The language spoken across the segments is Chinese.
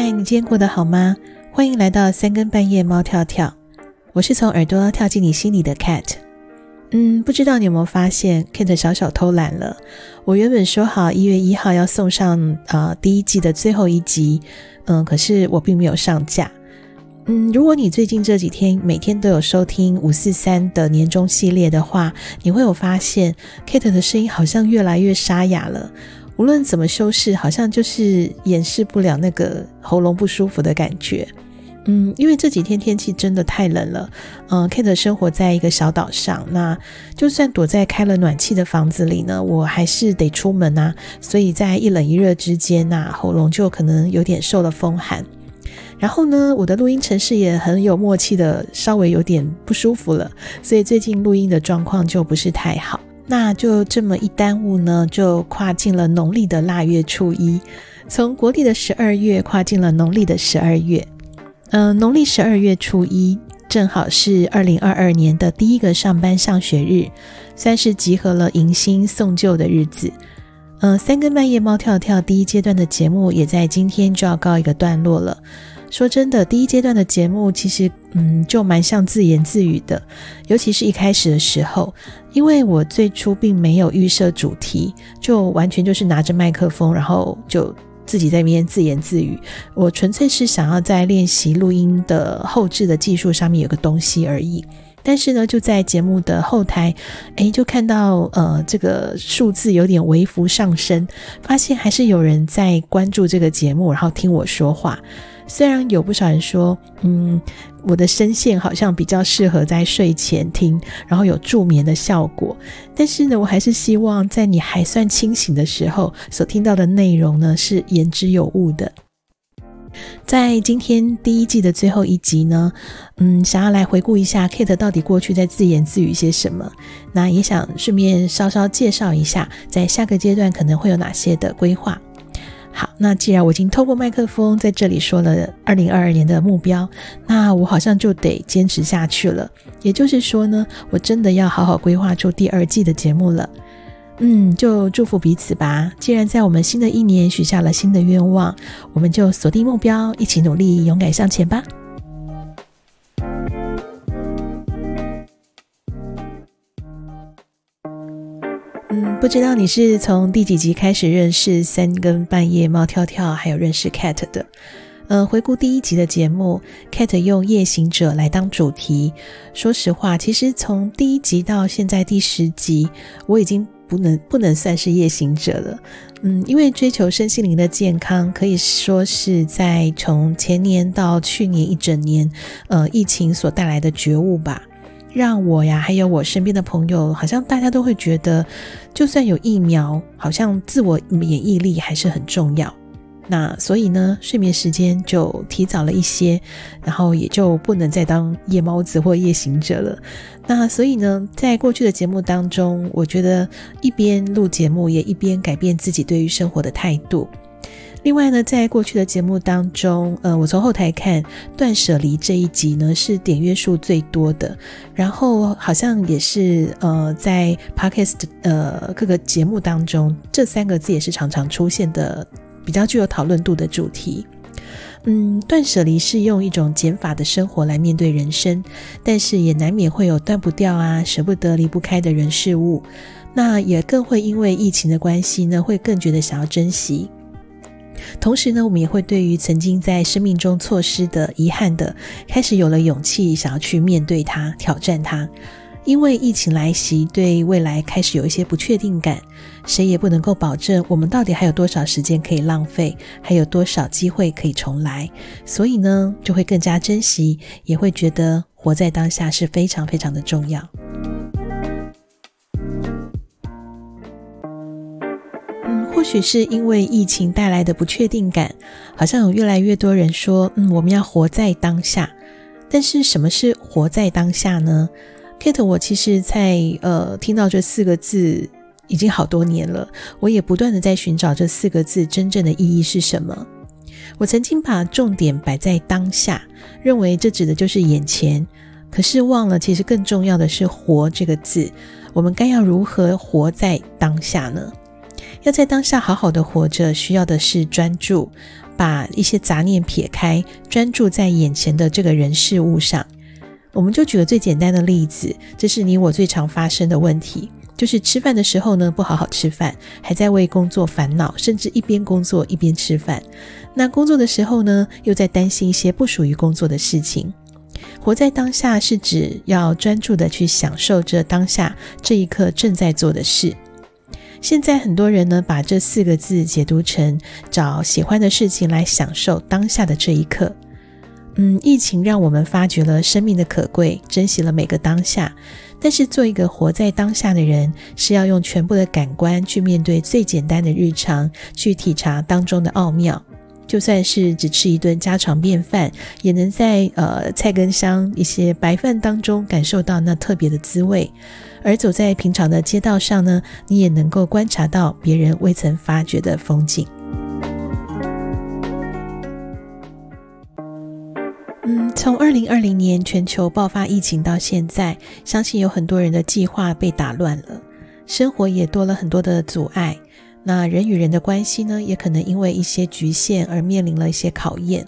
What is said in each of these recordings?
嗨，你今天过得好吗？欢迎来到三更半夜猫跳跳，我是从耳朵跳进你心里的 Cat。嗯，不知道你有没有发现，Cat 小小偷懒了。我原本说好一月一号要送上啊、呃、第一季的最后一集，嗯，可是我并没有上架。嗯，如果你最近这几天每天都有收听五四三的年终系列的话，你会有发现 Cat 的声音好像越来越沙哑了。无论怎么修饰，好像就是掩饰不了那个喉咙不舒服的感觉。嗯，因为这几天天气真的太冷了。嗯、呃，Kate 生活在一个小岛上，那就算躲在开了暖气的房子里呢，我还是得出门呐、所以在一冷一热之间呐、喉咙就可能有点受了风寒。然后呢，我的录音程式也很有默契的，稍微有点不舒服了，所以最近录音的状况就不是太好。那就这么一耽误呢，就跨进了农历的腊月初一，从国历的十二月跨进了农历的十二月。嗯、农历十二月初一正好是二零二二年的第一个上班上学日，算是集合了迎新送旧的日子。嗯、三更半夜猫跳跳第一阶段的节目也在今天就要告一个段落了。说真的，第一阶段的节目其实，嗯，就蛮像自言自语的，尤其是一开始的时候，因为我最初并没有预设主题，就完全就是拿着麦克风，然后就自己在那边自言自语。我纯粹是想要在练习录音的后置的技术上面有个东西而已。但是呢，就在节目的后台，诶，就看到呃这个数字有点微幅上升，发现还是有人在关注这个节目，然后听我说话。虽然有不少人说，嗯，我的声线好像比较适合在睡前听，然后有助眠的效果，但是呢，我还是希望在你还算清醒的时候，所听到的内容呢是言之有物的。在今天第一季的最后一集呢，嗯，想要来回顾一下 Kate 到底过去在自言自语些什么，那也想顺便稍稍介绍一下，在下个阶段可能会有哪些的规划。那既然我已经透过麦克风在这里说了二零二二年的目标，那我好像就得坚持下去了。也就是说呢，我真的要好好规划出第二季的节目了。嗯，就祝福彼此吧。既然在我们新的一年许下了新的愿望，我们就锁定目标，一起努力，勇敢向前吧。知道你是从第几集开始认识三更半夜猫跳跳，还有认识 Cat 的？呃，回顾第一集的节目，Cat 用夜行者来当主题。说实话，其实从第一集到现在第十集，我已经不能不能算是夜行者了。嗯，因为追求身心灵的健康，可以说是在从前年到去年一整年，呃，疫情所带来的觉悟吧。让我呀，还有我身边的朋友，好像大家都会觉得，就算有疫苗，好像自我免疫力还是很重要。那所以呢，睡眠时间就提早了一些，然后也就不能再当夜猫子或夜行者了。那所以呢，在过去的节目当中，我觉得一边录节目，也一边改变自己对于生活的态度。另外呢，在过去的节目当中，呃，我从后台看断舍离这一集呢是点阅数最多的，然后好像也是呃在 Podcast 呃各个节目当中，这三个字也是常常出现的比较具有讨论度的主题。嗯，断舍离是用一种减法的生活来面对人生，但是也难免会有断不掉啊、舍不得、离不开的人事物，那也更会因为疫情的关系呢，会更觉得想要珍惜。同时呢，我们也会对于曾经在生命中错失的、遗憾的，开始有了勇气，想要去面对它、挑战它。因为疫情来袭，对未来开始有一些不确定感，谁也不能够保证我们到底还有多少时间可以浪费，还有多少机会可以重来。所以呢，就会更加珍惜，也会觉得活在当下是非常非常的重要。或许是因为疫情带来的不确定感，好像有越来越多人说：“嗯，我们要活在当下。”但是什么是活在当下呢？Kate，我其实在呃听到这四个字已经好多年了，我也不断的在寻找这四个字真正的意义是什么。我曾经把重点摆在当下，认为这指的就是眼前，可是忘了其实更重要的是“活”这个字。我们该要如何活在当下呢？要在当下好好的活着，需要的是专注，把一些杂念撇开，专注在眼前的这个人事物上。我们就举个最简单的例子，这是你我最常发生的问题，就是吃饭的时候呢，不好好吃饭，还在为工作烦恼，甚至一边工作一边吃饭。那工作的时候呢，又在担心一些不属于工作的事情。活在当下是指要专注的去享受这当下这一刻正在做的事。现在很多人呢，把这四个字解读成找喜欢的事情来享受当下的这一刻。嗯，疫情让我们发觉了生命的可贵，珍惜了每个当下。但是做一个活在当下的人，是要用全部的感官去面对最简单的日常，去体察当中的奥妙。就算是只吃一顿家常便饭，也能在呃菜根香一些白饭当中感受到那特别的滋味。而走在平常的街道上呢，你也能够观察到别人未曾发觉的风景。嗯，从二零二零年全球爆发疫情到现在，相信有很多人的计划被打乱了，生活也多了很多的阻碍。那人与人的关系呢，也可能因为一些局限而面临了一些考验，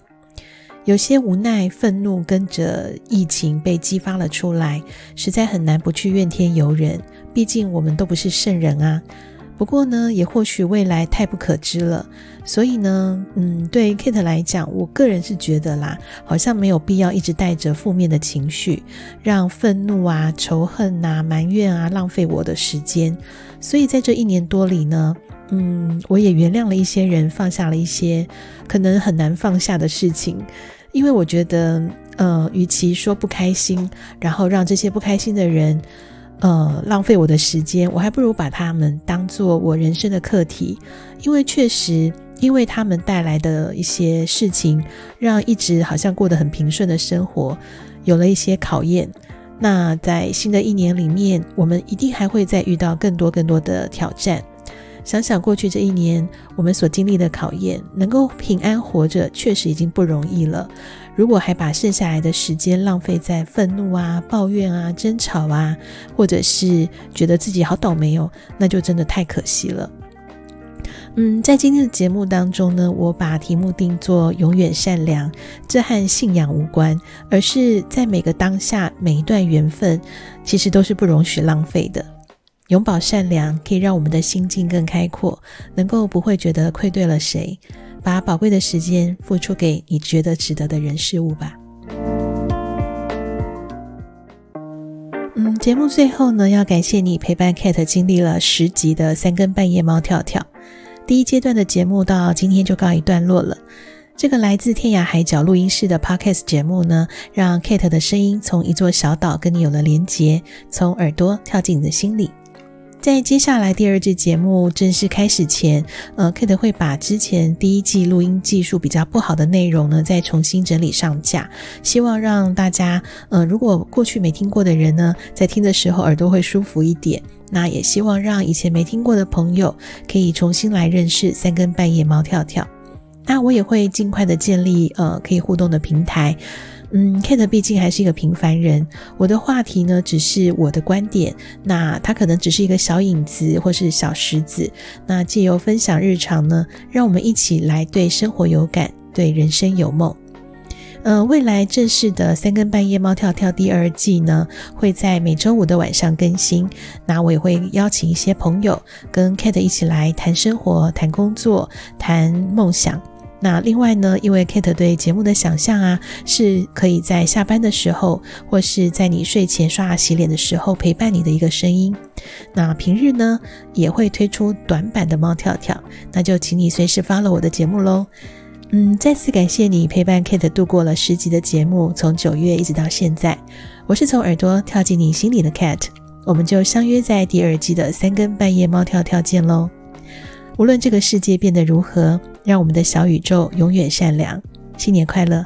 有些无奈、愤怒跟着疫情被激发了出来，实在很难不去怨天尤人。毕竟我们都不是圣人啊。不过呢，也或许未来太不可知了，所以呢，嗯，对 Kate 来讲，我个人是觉得啦，好像没有必要一直带着负面的情绪，让愤怒啊、仇恨啊、埋怨啊浪费我的时间。所以在这一年多里呢。嗯，我也原谅了一些人，放下了一些可能很难放下的事情，因为我觉得，呃，与其说不开心，然后让这些不开心的人，呃，浪费我的时间，我还不如把他们当做我人生的课题，因为确实，因为他们带来的一些事情，让一直好像过得很平顺的生活有了一些考验。那在新的一年里面，我们一定还会再遇到更多更多的挑战。想想过去这一年，我们所经历的考验，能够平安活着，确实已经不容易了。如果还把剩下来的时间浪费在愤怒啊、抱怨啊、争吵啊，或者是觉得自己好倒霉哦，那就真的太可惜了。嗯，在今天的节目当中呢，我把题目定做“永远善良”，这和信仰无关，而是在每个当下、每一段缘分，其实都是不容许浪费的。永葆善良，可以让我们的心境更开阔，能够不会觉得愧对了谁，把宝贵的时间付出给你觉得值得的人事物吧。嗯，节目最后呢，要感谢你陪伴 Kate 经历了十集的三更半夜猫跳跳。第一阶段的节目到今天就告一段落了。这个来自天涯海角录音室的 Podcast 节目呢，让 Kate 的声音从一座小岛跟你有了连结，从耳朵跳进你的心里。在接下来第二季节目正式开始前，呃，Kate 会把之前第一季录音技术比较不好的内容呢，再重新整理上架，希望让大家，呃，如果过去没听过的人呢，在听的时候耳朵会舒服一点。那也希望让以前没听过的朋友可以重新来认识三更半夜猫跳跳。那我也会尽快的建立呃可以互动的平台。嗯，Kate 毕竟还是一个平凡人，我的话题呢，只是我的观点，那他可能只是一个小影子或是小石子，那借由分享日常呢，让我们一起来对生活有感，对人生有梦。呃，未来正式的三更半夜猫跳跳第二季呢，会在每周五的晚上更新，那我也会邀请一些朋友跟 Kate 一起来谈生活、谈工作、谈梦想。那另外呢，因为 Kate 对节目的想象啊，是可以在下班的时候，或是在你睡前刷牙洗脸的时候陪伴你的一个声音。那平日呢，也会推出短版的猫跳跳，那就请你随时 follow 我的节目喽。嗯，再次感谢你陪伴 Kate 度过了十集的节目，从九月一直到现在。我是从耳朵跳进你心里的 Kate，我们就相约在第二季的三更半夜猫跳跳见喽。无论这个世界变得如何，让我们的小宇宙永远善良。新年快乐！